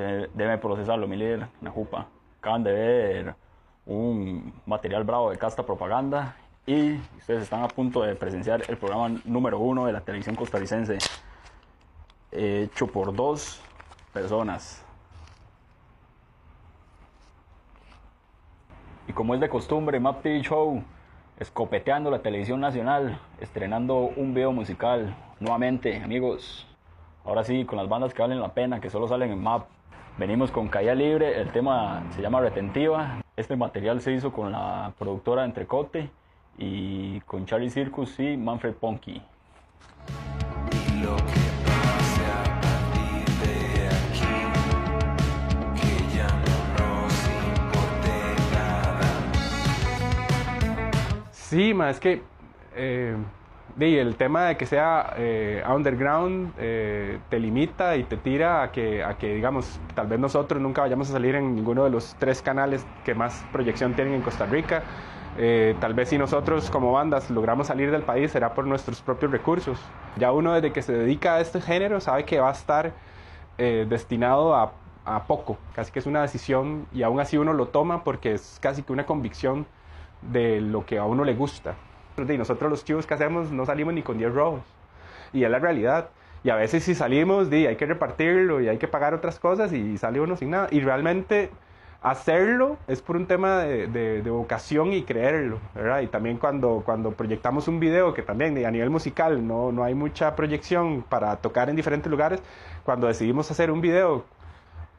debe procesarlo, mi líder, Najupa. Acaban de ver un material bravo de Casta Propaganda y ustedes están a punto de presenciar el programa número uno de la televisión costarricense, hecho por dos personas. Y como es de costumbre, Map TV Show, escopeteando la televisión nacional, estrenando un video musical nuevamente, amigos. Ahora sí, con las bandas que valen la pena, que solo salen en Map. Venimos con Calle Libre, el tema se llama Retentiva. Este material se hizo con la productora Entrecote y con Charlie Circus y Manfred Ponky. Sí, ma, es que eh, el tema de que sea eh, underground eh, te limita y te tira a que, a que, digamos, tal vez nosotros nunca vayamos a salir en ninguno de los tres canales que más proyección tienen en Costa Rica. tal vez si nosotros como bandas logramos salir del país será por nuestros propios recursos. Ya uno desde que se dedica a este género sabe que va a estar destinado a, a poco, casi que es una decisión y aún así uno lo toma porque es casi que una convicción de lo que a uno le gusta. Y nosotros los chivos que hacemos no salimos ni con 10 robos. Y es la realidad. Y a veces si salimos, di, hay que repartirlo y hay que pagar otras cosas y sale uno sin nada. Y realmente hacerlo es por un tema de, de, vocación y creerlo, ¿verdad? Y también cuando, cuando proyectamos un video, que también a nivel musical no, no hay mucha proyección para tocar en diferentes lugares, cuando decidimos hacer un video,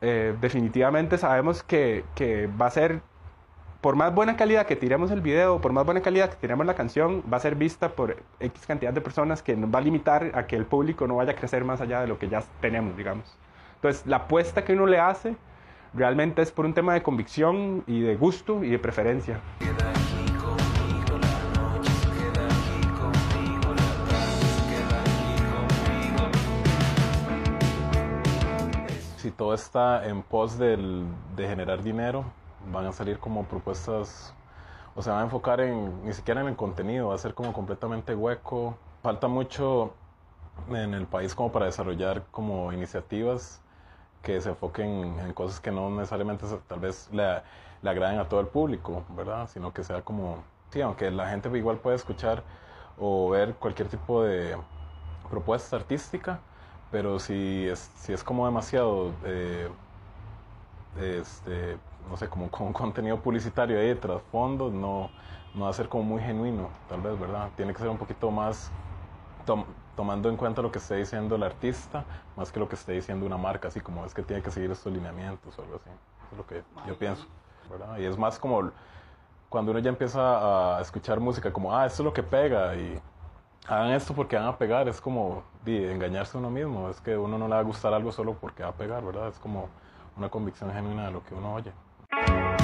eh, definitivamente sabemos que, que va a ser por más buena calidad que tiremos el video, por más buena calidad que tiremos la canción, va a ser vista por X cantidad de personas que nos va a limitar a que el público no vaya a crecer más allá de lo que ya tenemos, digamos. Entonces, la apuesta que uno le hace realmente es por un tema de convicción y de gusto y de preferencia. Si todo está en pos del, de generar dinero, van a salir como propuestas, o se van a enfocar en, ni siquiera en el contenido, va a ser como completamente hueco. Falta mucho en el país como para desarrollar como iniciativas que se enfoquen en cosas que no necesariamente tal vez le, le agraden a todo el público, ¿verdad? Sino que sea como, sí, aunque la gente igual puede escuchar o ver cualquier tipo de propuesta artística, pero si es, si es como demasiado eh, este, no sé, como con contenido publicitario ahí de trasfondo, no, no va a ser como muy genuino, tal vez, ¿verdad? Tiene que ser un poquito más tomando en cuenta lo que esté diciendo el artista, más que lo que esté diciendo una marca, así como es que tiene que seguir estos lineamientos o algo así. Eso es lo que yo pienso, ¿verdad? Y es más como cuando uno ya empieza a escuchar música como, ah, esto es lo que pega y hagan esto porque van a pegar, es como engañarse a uno mismo, es que uno no le va a gustar algo solo porque va a pegar, ¿verdad? Es como una convicción genuina de lo que uno oye. you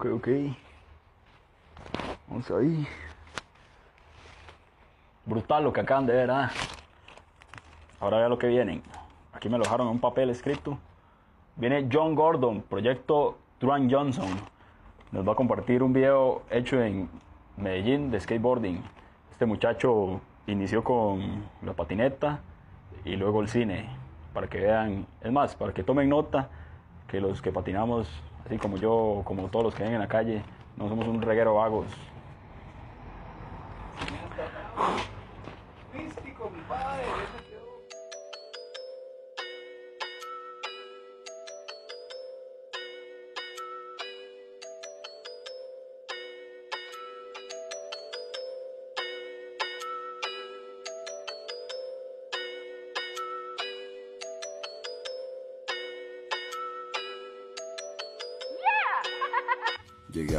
Ok. Vamos ahí. Brutal lo que acaban de ver, ¿ah? Ahora vea lo que vienen. Aquí me lo dejaron un papel escrito. Viene John Gordon, proyecto Duran Johnson. Nos va a compartir un video hecho en Medellín de skateboarding. Este muchacho inició con la patineta y luego el cine. Para que vean, es más, para que tomen nota que los que patinamos, así como yo, como todos los que ven en la calle, no somos un reguero vagos.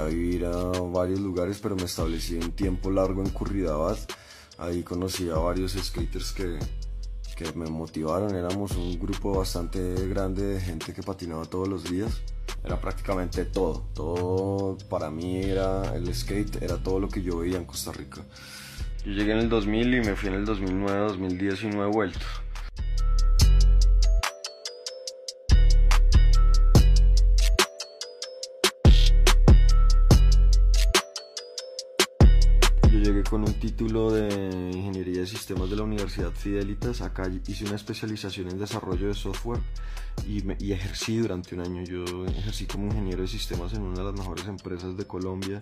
Vivir a varios lugares, pero me establecí un tiempo largo en Curridabat. Ahí conocí a varios skaters que, que me motivaron. Éramos un grupo bastante grande de gente que patinaba todos los días. Era prácticamente todo. Todo para mí era el skate, era todo lo que yo veía en Costa Rica. Yo llegué en el 2000 y me fui en el 2009, 2010 y no he vuelto. Con un título de Ingeniería de Sistemas de la Universidad Fidelitas. Acá hice una especialización en desarrollo de software y, ejercí durante un año. Yo ejercí como ingeniero de sistemas en una de las mejores empresas de Colombia,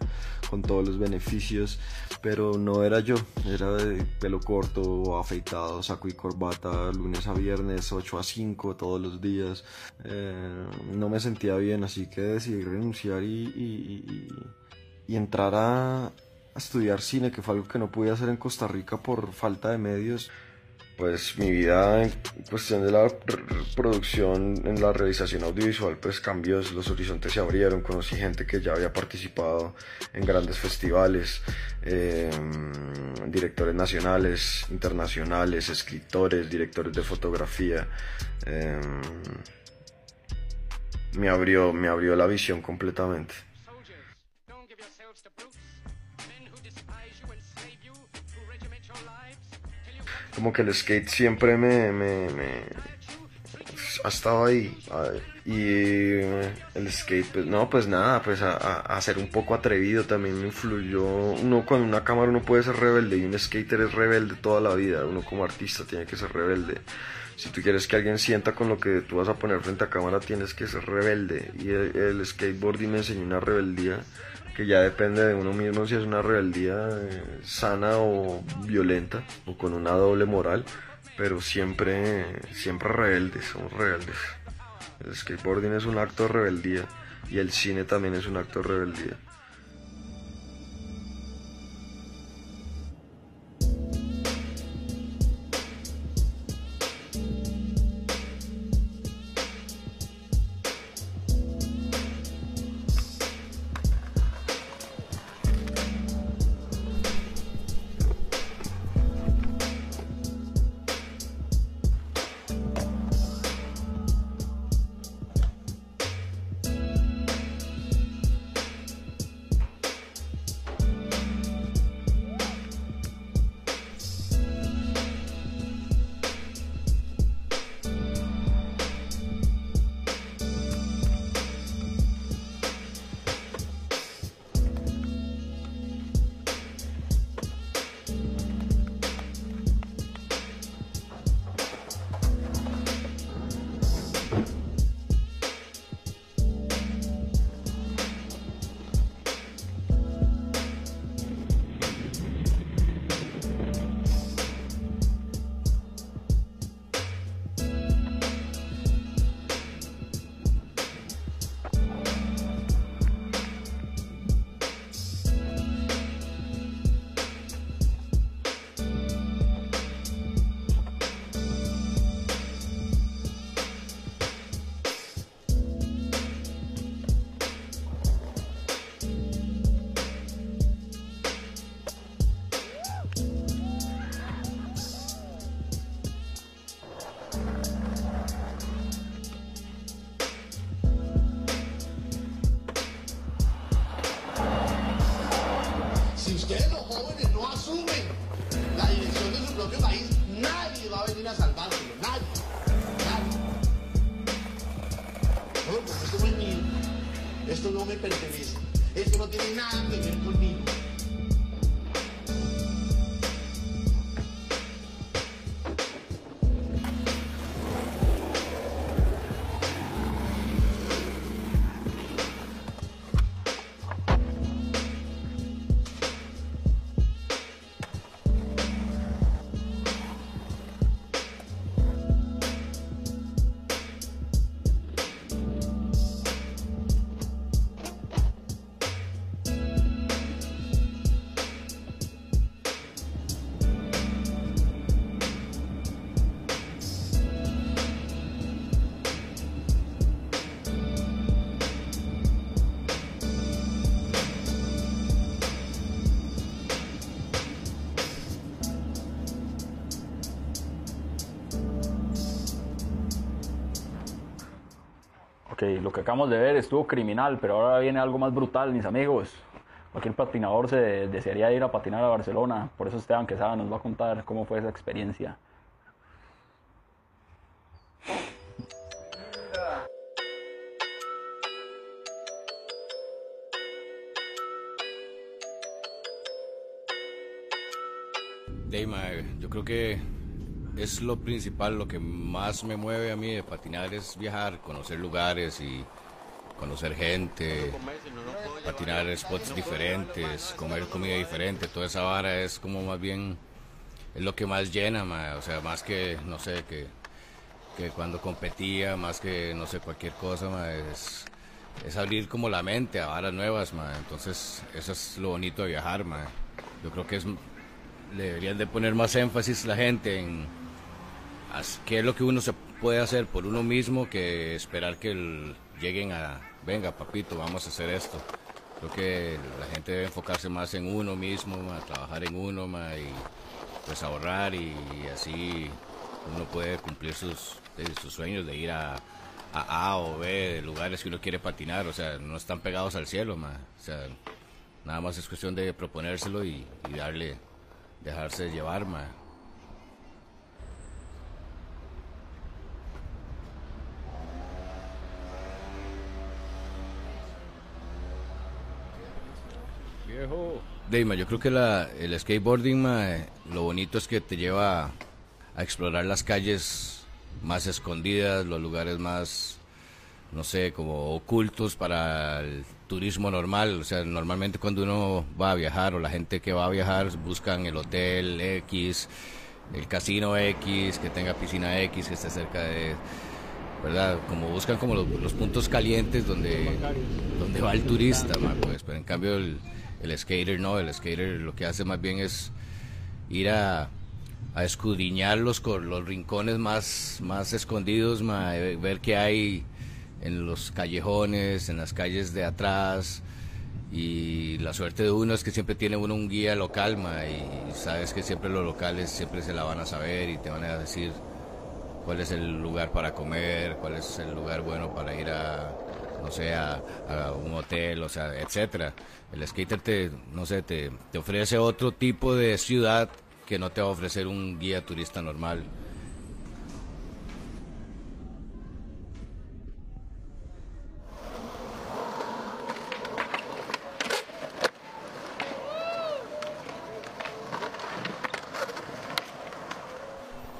con todos los beneficios, pero no era yo. Era de pelo corto, afeitado, saco y corbata, lunes a viernes, 8 a 5 todos los días. Eh, no me sentía bien, así que decidí renunciar y- y- y entrar a, a estudiar cine, que fue algo que no pude hacer en Costa Rica por falta de medios. Pues mi vida en cuestión de la producción, en la realización audiovisual, pues cambió, los horizontes se abrieron, conocí gente que ya había participado en grandes festivales, eh, directores nacionales, internacionales, escritores, directores de fotografía. eh, me abrió, me abrió la visión completamente. Como que el skate siempre me, me, ha estado ahí ah, y eh, el skate pues no pues nada pues a- a ser un poco atrevido también me influyó. Uno con una cámara uno puede ser rebelde y un skater es rebelde toda la vida. Uno como artista tiene que ser rebelde. Si tú quieres que alguien sienta con lo que tú vas a poner frente a cámara tienes que ser rebelde. Y el, el skateboarding me enseñó una rebeldía que ya depende de uno mismo si es una rebeldía eh, sana o violenta o con una doble moral, pero siempre, siempre rebeldes, somos rebeldes. El skateboarding es un acto de rebeldía y el cine también es un acto de rebeldía. Lo que acabamos de ver estuvo criminal, pero ahora viene algo más brutal, mis amigos. Cualquier patinador se desearía ir a patinar a Barcelona, por eso Esteban Quesada nos va a contar cómo fue esa experiencia. Yo creo que es lo principal, lo que más me mueve a mí de patinar es viajar, conocer lugares y conocer gente, patinar spots diferentes, comer comida diferente, toda esa vara es como más bien, es lo que más llena, ma, o sea, más que, no sé, que, que cuando competía, más que, no sé, cualquier cosa, ma, es, es abrir como la mente a varas nuevas, ma, entonces eso es lo bonito de viajar, ma. yo creo que es, le deberían de poner más énfasis la gente en qué es lo que uno se puede hacer por uno mismo que esperar que lleguen a, venga papito, vamos a hacer esto. Creo que la gente debe enfocarse más en uno mismo, ma, trabajar en uno ma, y pues ahorrar y, así uno puede cumplir sus, de- sus sueños de ir a, a A o B de lugares que uno quiere patinar, o sea, no están pegados al cielo, ma. nada más es cuestión de proponérselo y, y darle, dejarse llevar, ma. Deima, yo creo que la, el skateboarding, ma, eh, lo bonito es que te lleva a, a explorar las calles más escondidas, los lugares más, no sé, como ocultos para el turismo normal. O sea, normalmente cuando uno va a viajar o la gente que va a viajar buscan el hotel X, el casino X, que tenga piscina X, que esté cerca de... ¿verdad? Como buscan como los, los puntos calientes donde, donde va el turista, ma, pues, pero en cambio el, el skater no, el skater lo que hace más bien es ir a, a escudriñar los, rincones más, más escondidos, eh, ver qué hay en los callejones, en las calles de atrás. Y la suerte de uno es que siempre tiene uno un guía local, ma, y sabes que siempre los locales siempre se la van a saber y te van a decir cuál es el lugar para comer, cuál es el lugar bueno para ir a, no sé, a, a un hotel, o sea, etcétera. El skater te, no sé, te, te ofrece otro tipo de ciudad que no te va a ofrecer un guía turista normal.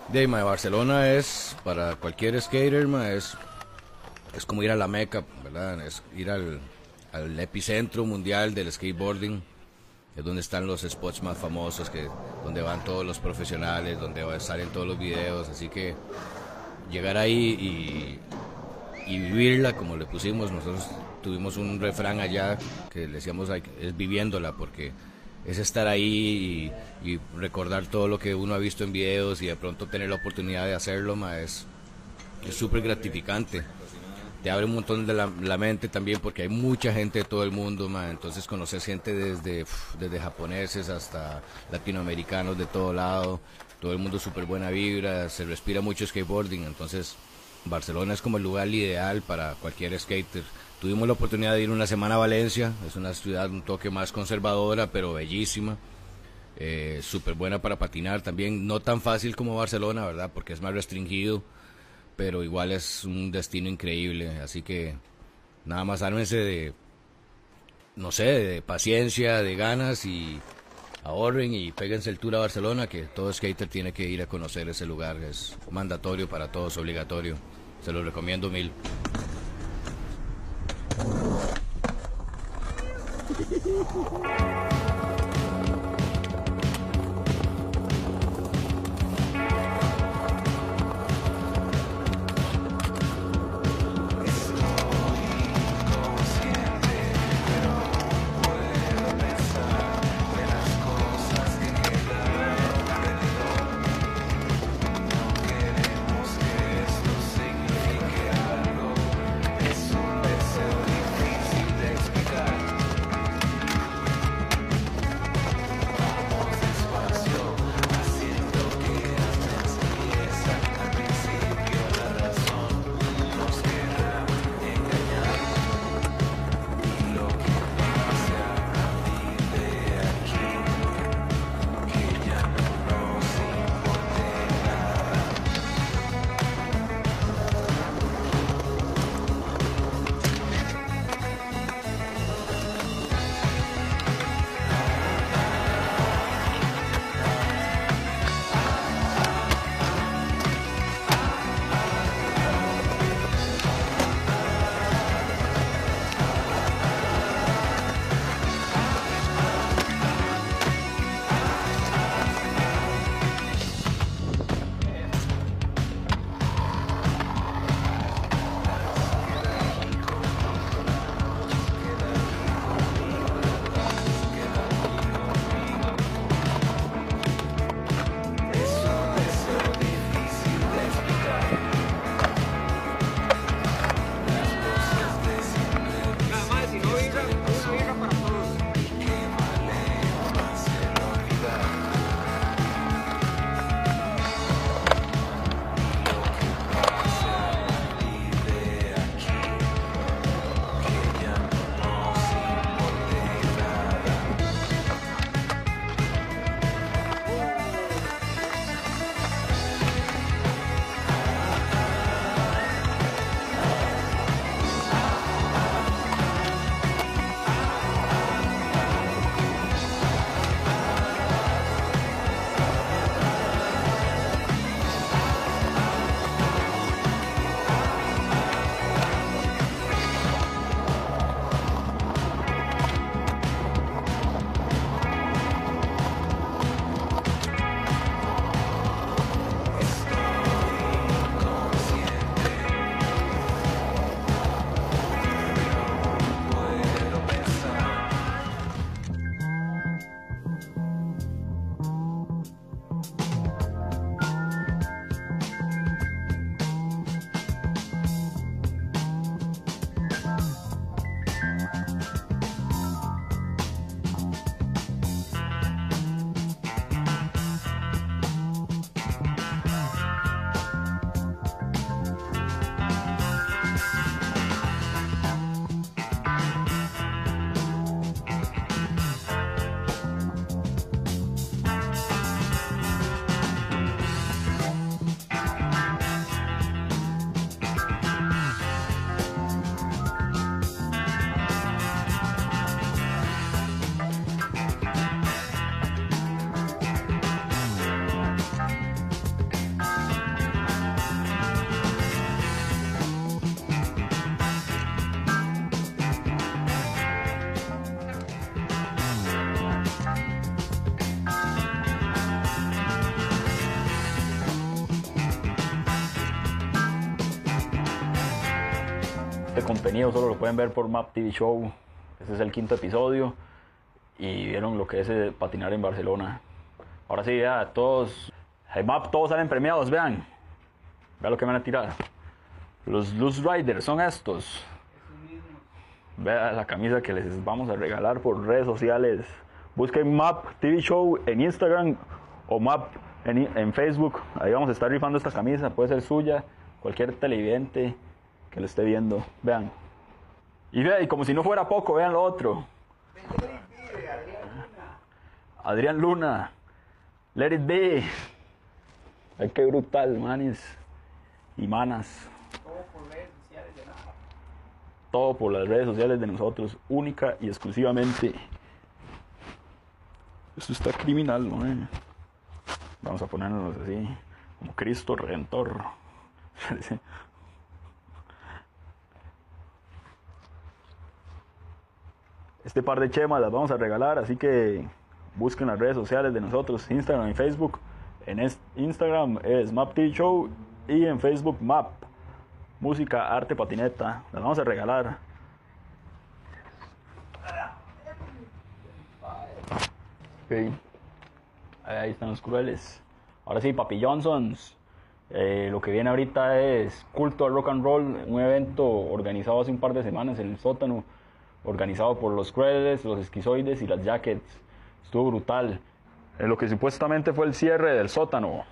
De Barcelona es para cualquier skater, es, es como ir a la Meca, Es ir al, al epicentro mundial del skateboarding, es donde están los spots más famosos, que donde van todos los profesionales, donde salen todos los videos, así que llegar ahí y, vivirla como le pusimos, nosotros tuvimos un refrán allá que decíamos "Ay, es viviéndola, porque es estar ahí y, recordar todo lo que uno ha visto en videos y de pronto tener la oportunidad de hacerlo, ma, es súper gratificante. Te abre un montón de la, mente también porque hay mucha gente de todo el mundo, entonces conoces gente desde, desde japoneses hasta latinoamericanos de todo lado, todo el mundo súper buena vibra, se respira mucho skateboarding, entonces Barcelona es como el lugar ideal para cualquier skater. Tuvimos la oportunidad de ir una semana a Valencia, es una ciudad un toque más conservadora, pero bellísima. Eh, Súper buena para patinar también, no tan fácil como Barcelona, ¿verdad? Porque es más restringido, pero igual es un destino increíble. Así que nada más ármense de, no sé, de paciencia, de ganas y ahorren y péguense el tour a Barcelona, que todo skater tiene que ir a conocer ese lugar. Es mandatorio para todos, obligatorio. Se lo recomiendo mil. Este contenido solo lo pueden ver por Map TV Show. Este es el quinto episodio. Y vieron lo que es eh, patinar en Barcelona. Ahora sí, ya todos. Hey, Map, todos salen premiados, vean. Vean lo que me van a tirar. Los Loose Riders son estos. Vean la camisa que les vamos a regalar por redes sociales. Busquen Map TV Show en Instagram o Map en, en Facebook. Ahí vamos a estar rifando esta camisa. Puede ser suya, cualquier televidente que lo esté viendo. Vean. Y vean, y como si no fuera poco, vean lo otro. Adrián Luna. Let it be. Ay, qué brutal, manis. Y manas. Todo por las redes sociales de nosotros, única y exclusivamente. Esto está criminal, man. Vamos a ponernos así, como Cristo Redentor. Este par de chemas las vamos a regalar, así que busquen las redes sociales de nosotros, Instagram y Facebook. En Instagram es Map TV Show y en Facebook Map. Música, arte, patineta. Las vamos a regalar. Ok. Ahí están los crueles. Ahora sí, Papi Johnsons. Eh, lo que viene ahorita es Culto al Rock and Roll, un evento organizado hace un par de semanas en el sótano, organizado por los Crueles, los Esquizoides y las Jackets. Estuvo brutal. En lo que supuestamente fue el cierre del sótano.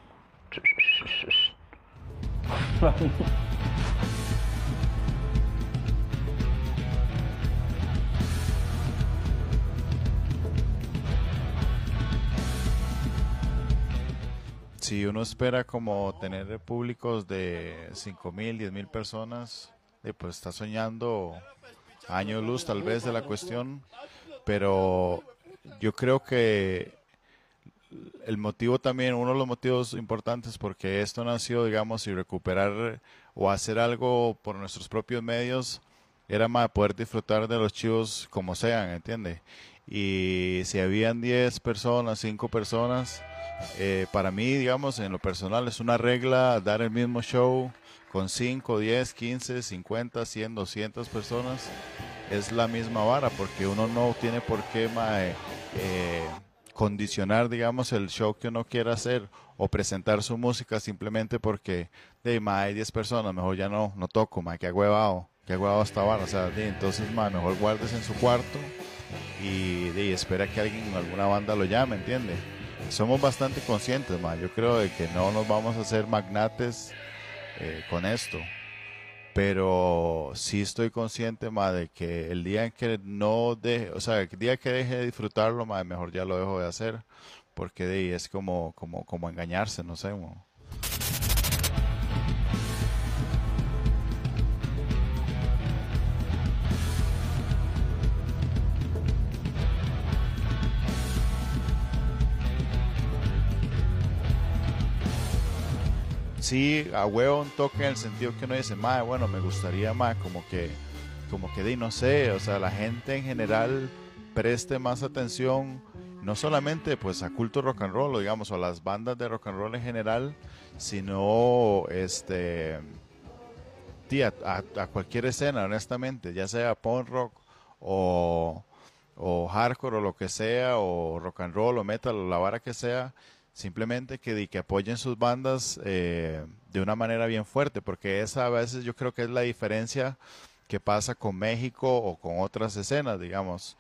Si uno espera como tener públicos de 5 mil, 10 mil personas, eh, pues está soñando año luz tal vez de la cuestión, pero yo creo que el motivo también, uno de los motivos importantes porque esto nació, digamos, y recuperar o hacer algo por nuestros propios medios, era más poder disfrutar de los chivos como sean, ¿entiende? Y si habían 10 personas, 5 personas, eh, para mí, digamos, en lo personal es una regla dar el mismo show con 5, 10, 15, 50, 100, 200 personas. Es la misma vara porque uno no tiene por qué mae, eh, condicionar, digamos, el show que uno quiera hacer o presentar su música simplemente porque mae, hay 10 personas, mejor ya no, no toco, mae, que huevado, que huevado esta vara. O sea, entonces, mae, mejor guardes en su cuarto y, de, espera que alguien, alguna banda lo llame, ¿entiende? Somos bastante conscientes, ma. Yo creo de que no nos vamos a hacer magnates eh, con esto. Pero sí estoy consciente, de que el día en que no deje, o sea, el día que deje de disfrutarlo, mejor ya lo dejo de hacer. Porque de ahí es como, como, como engañarse, no sé. Sí, a huevo un toque en el sentido que uno dice, mae, bueno, me gustaría más como que, como que de, no sé, o sea, la gente en general preste más atención, no solamente pues a culto rock and roll, o digamos, o a las bandas de rock and roll en general, sino este, tía, a, a cualquier escena, honestamente, ya sea punk rock o, o hardcore o lo que sea, o rock and roll o metal o la vara que sea, simplemente que, que apoyen sus bandas eh, de una manera bien fuerte, porque esa a veces yo creo que es la diferencia que pasa con México o con otras escenas, digamos.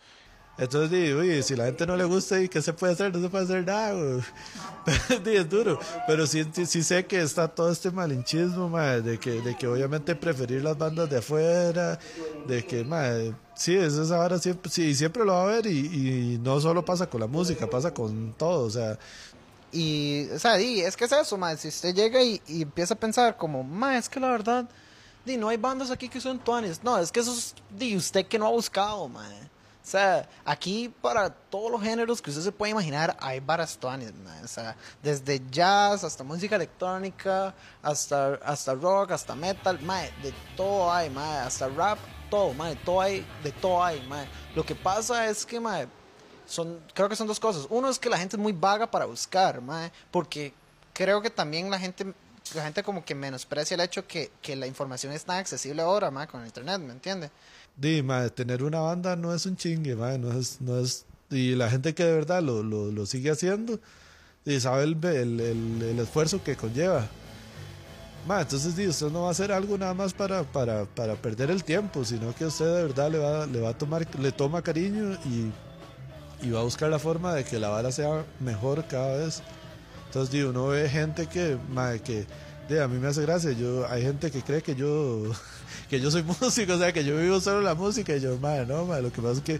Entonces, uy, si la gente no le gusta, ¿y qué se puede hacer? No se puede hacer nada, es duro. Pero sí, sí, sé que está todo este malinchismo, mae, de que, de que obviamente preferir las bandas de afuera, de que, mae, sí, eso es ahora siempre, sí, siempre lo va a haber y, y no solo pasa con la música, pasa con todo, o sea, Y, o sea, di, es que es eso, mae. Si usted llega y, y empieza a pensar como, mae, es que la verdad, di, no hay bandas aquí que son tuanes. No, es que eso es, di, usted que no ha buscado, mae. O sea, aquí para todos los géneros que usted se puede imaginar hay varas tuanes, mae. O sea, desde jazz hasta música electrónica, hasta, hasta rock, hasta metal, mae. De todo hay, mae. Hasta rap, todo, mae. Todo hay, de todo hay, mae. Lo que pasa es que, mae, son, creo que son dos cosas. Uno es que la gente es muy vaga para buscar, mae, porque creo que también la gente, la gente como que menosprecia el hecho que, que la información es tan accesible ahora, mae, con el internet, ¿me entiende? di, mae, tener una banda no es un chingue, mae, no es, no es, y la gente que de verdad lo, lo, lo sigue haciendo, y sabe el, el, el, el esfuerzo que conlleva. Ma, entonces di, usted no va a hacer algo nada más para, para, para perder el tiempo, sino que usted de verdad le va, le va a tomar, le toma cariño y, y va a buscar la forma de que la vara sea mejor cada vez. Entonces di, uno ve gente que, ma, que, de, a mí me hace gracia. Yo, hay gente que cree que yo, que yo soy músico, o sea, que yo vivo solo la música. Y yo, madre, no, madre, lo que pasa es que,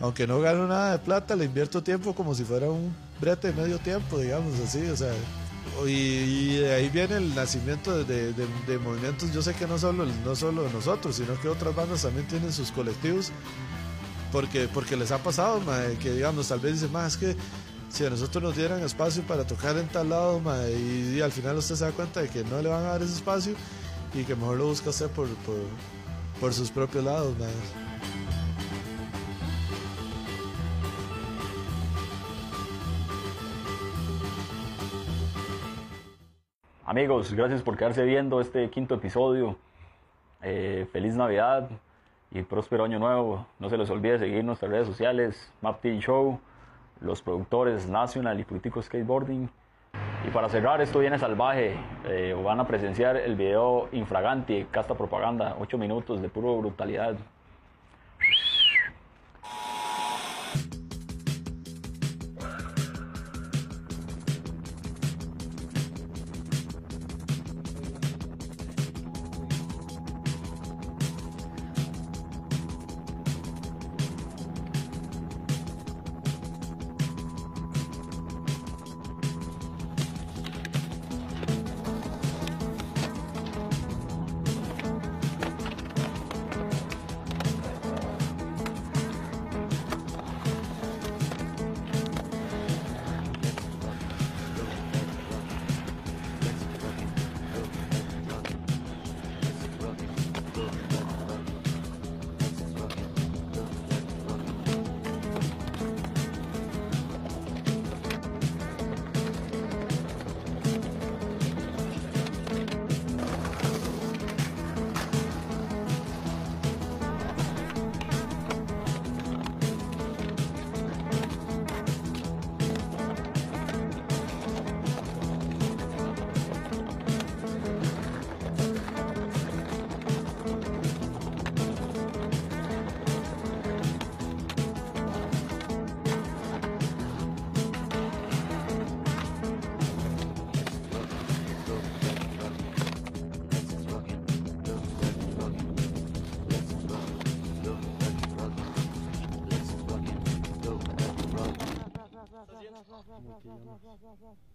aunque no gano nada de plata, le invierto tiempo como si fuera un brete de medio tiempo, digamos así, o sea. Y, y de ahí viene el nacimiento de, de- de movimientos. Yo sé que no solo, no solo nosotros, sino que otras bandas también tienen sus colectivos porque, porque les ha pasado, que digamos, tal vez dicen, más que si a nosotros nos dieran espacio para tocar en tal lado, y, al final usted se da cuenta de que no le van a dar ese espacio y que mejor lo busca usted por, por, sus propios lados. Amigos, gracias por quedarse viendo este quinto episodio. Eh, feliz Navidad y próspero año nuevo. No se les olvide seguir nuestras redes sociales, MapT Show, los productores National y Politico Skateboarding. Y para cerrar, esto viene salvaje. Eh, van a presenciar el video Infraganti, Casta Propaganda, 8 minutos de puro brutalidad. yes, yes, yes.